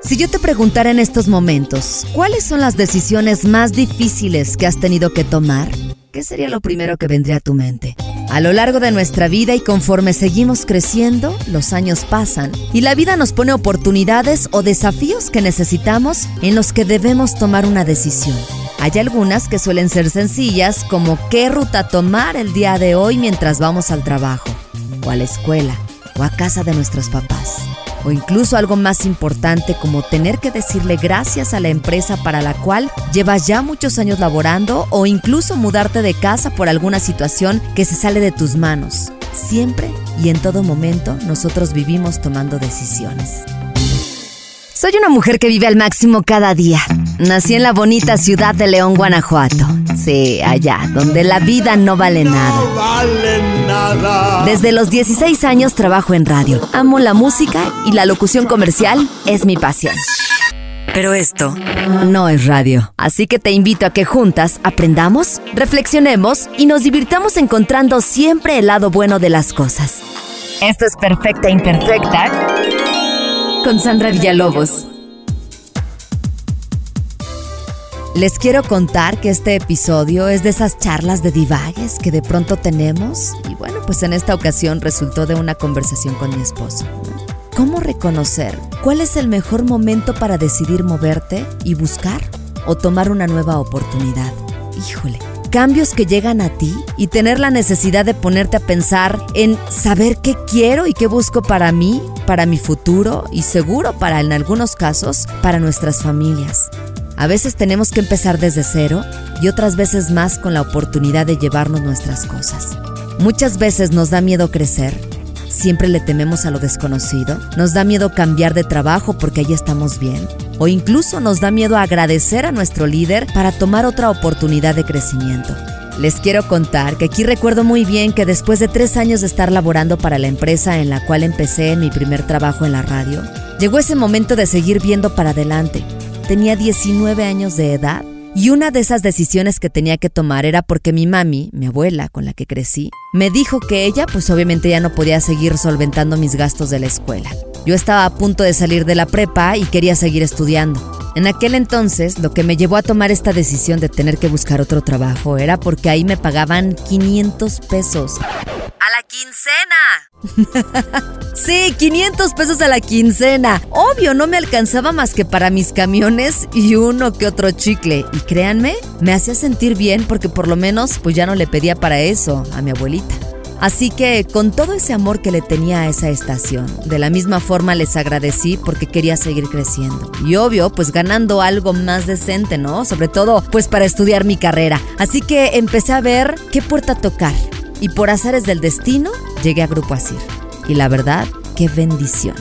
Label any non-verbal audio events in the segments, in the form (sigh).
Si yo te preguntara en estos momentos, ¿cuáles son las decisiones más difíciles que has tenido que tomar? ¿Qué sería lo primero que vendría a tu mente? A lo largo de nuestra vida y conforme seguimos creciendo, los años pasan y la vida nos pone oportunidades o desafíos que necesitamos en los que debemos tomar una decisión. Hay algunas que suelen ser sencillas como qué ruta tomar el día de hoy mientras vamos al trabajo, o a la escuela, o a casa de nuestros papás. O incluso algo más importante como tener que decirle gracias a la empresa para la cual llevas ya muchos años laborando o incluso mudarte de casa por alguna situación que se sale de tus manos. Siempre y en todo momento nosotros vivimos tomando decisiones. Soy una mujer que vive al máximo cada día. Nací en la bonita ciudad de León, Guanajuato. Sí, allá, donde la vida no vale nada. vale nada. Desde los 16 años trabajo en radio. Amo la música y la locución comercial es mi pasión. Pero esto no es radio. Así que te invito a que juntas aprendamos, reflexionemos y nos divirtamos encontrando siempre el lado bueno de las cosas. Esto es Perfecta Imperfecta con Sandra Villalobos. Les quiero contar que este episodio es de esas charlas de divagues que de pronto tenemos y bueno, pues en esta ocasión resultó de una conversación con mi esposo. ¿Cómo reconocer cuál es el mejor momento para decidir moverte y buscar o tomar una nueva oportunidad? Híjole, cambios que llegan a ti y tener la necesidad de ponerte a pensar en saber qué quiero y qué busco para mí, para mi futuro y seguro para en algunos casos para nuestras familias. A veces tenemos que empezar desde cero y otras veces más con la oportunidad de llevarnos nuestras cosas. Muchas veces nos da miedo crecer, siempre le tememos a lo desconocido, nos da miedo cambiar de trabajo porque ahí estamos bien, o incluso nos da miedo agradecer a nuestro líder para tomar otra oportunidad de crecimiento. Les quiero contar que aquí recuerdo muy bien que después de tres años de estar laborando para la empresa en la cual empecé mi primer trabajo en la radio, llegó ese momento de seguir viendo para adelante. Tenía 19 años de edad y una de esas decisiones que tenía que tomar era porque mi mami, mi abuela con la que crecí, me dijo que ella pues obviamente ya no podía seguir solventando mis gastos de la escuela. Yo estaba a punto de salir de la prepa y quería seguir estudiando. En aquel entonces, lo que me llevó a tomar esta decisión de tener que buscar otro trabajo era porque ahí me pagaban 500 pesos. ¡A la quincena! (laughs) sí, 500 pesos a la quincena. Obvio, no me alcanzaba más que para mis camiones y uno que otro chicle. Y créanme, me hacía sentir bien porque por lo menos pues ya no le pedía para eso a mi abuelita. Así que con todo ese amor que le tenía a esa estación, de la misma forma les agradecí porque quería seguir creciendo. Y obvio, pues ganando algo más decente, ¿no? Sobre todo, pues para estudiar mi carrera. Así que empecé a ver qué puerta tocar. Y por azares del destino, llegué a Grupo Asir. Y la verdad, qué bendición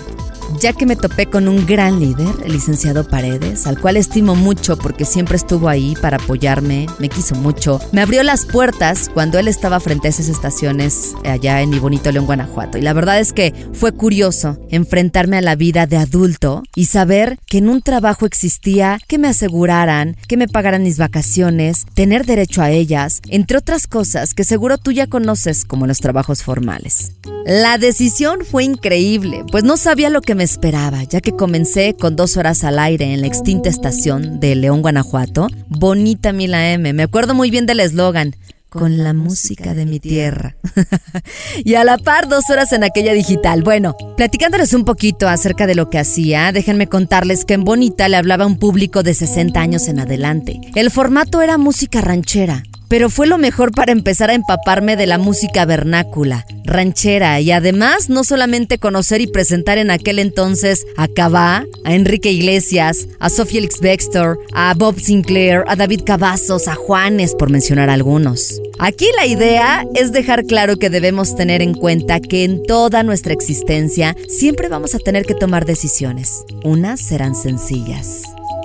ya que me topé con un gran líder, el licenciado Paredes, al cual estimo mucho porque siempre estuvo ahí para apoyarme, me quiso mucho, me abrió las puertas cuando él estaba frente a esas estaciones allá en mi bonito León, Guanajuato. Y la verdad es que fue curioso enfrentarme a la vida de adulto y saber que en un trabajo existía que me aseguraran, que me pagaran mis vacaciones, tener derecho a ellas, entre otras cosas que seguro tú ya conoces como los trabajos formales. La decisión fue increíble, pues no sabía lo que me esperaba, ya que comencé con dos horas al aire en la extinta estación de León, Guanajuato. Bonita Mila M. Me acuerdo muy bien del eslogan. Con la música de mi tierra. (laughs) y a la par, dos horas en aquella digital. Bueno, platicándoles un poquito acerca de lo que hacía, déjenme contarles que en Bonita le hablaba a un público de 60 años en adelante. El formato era música ranchera, pero fue lo mejor para empezar a empaparme de la música vernácula, ranchera y además no solamente conocer y presentar en aquel entonces a Cabá, a Enrique Iglesias, a Sophie Elix Bextor, a Bob Sinclair, a David Cavazos, a Juanes, por mencionar algunos. Aquí la idea es dejar claro que debemos tener en cuenta que en toda nuestra existencia siempre vamos a tener que tomar decisiones. Unas serán sencillas,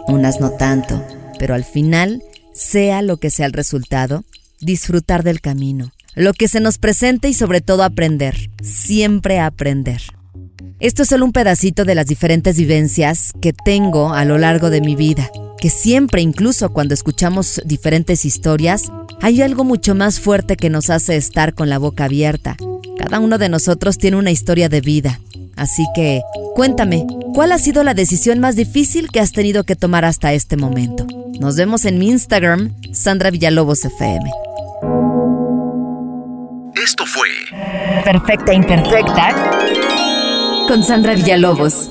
unas no tanto, pero al final sea lo que sea el resultado, disfrutar del camino, lo que se nos presente y sobre todo aprender, siempre aprender. Esto es solo un pedacito de las diferentes vivencias que tengo a lo largo de mi vida, que siempre, incluso cuando escuchamos diferentes historias, hay algo mucho más fuerte que nos hace estar con la boca abierta. Cada uno de nosotros tiene una historia de vida Así que, cuéntame, ¿cuál ha sido la decisión más difícil que has tenido que tomar hasta este momento? Nos vemos en mi Instagram, Sandra Villalobos FM. Esto fue Perfecta Imperfecta con Sandra Villalobos.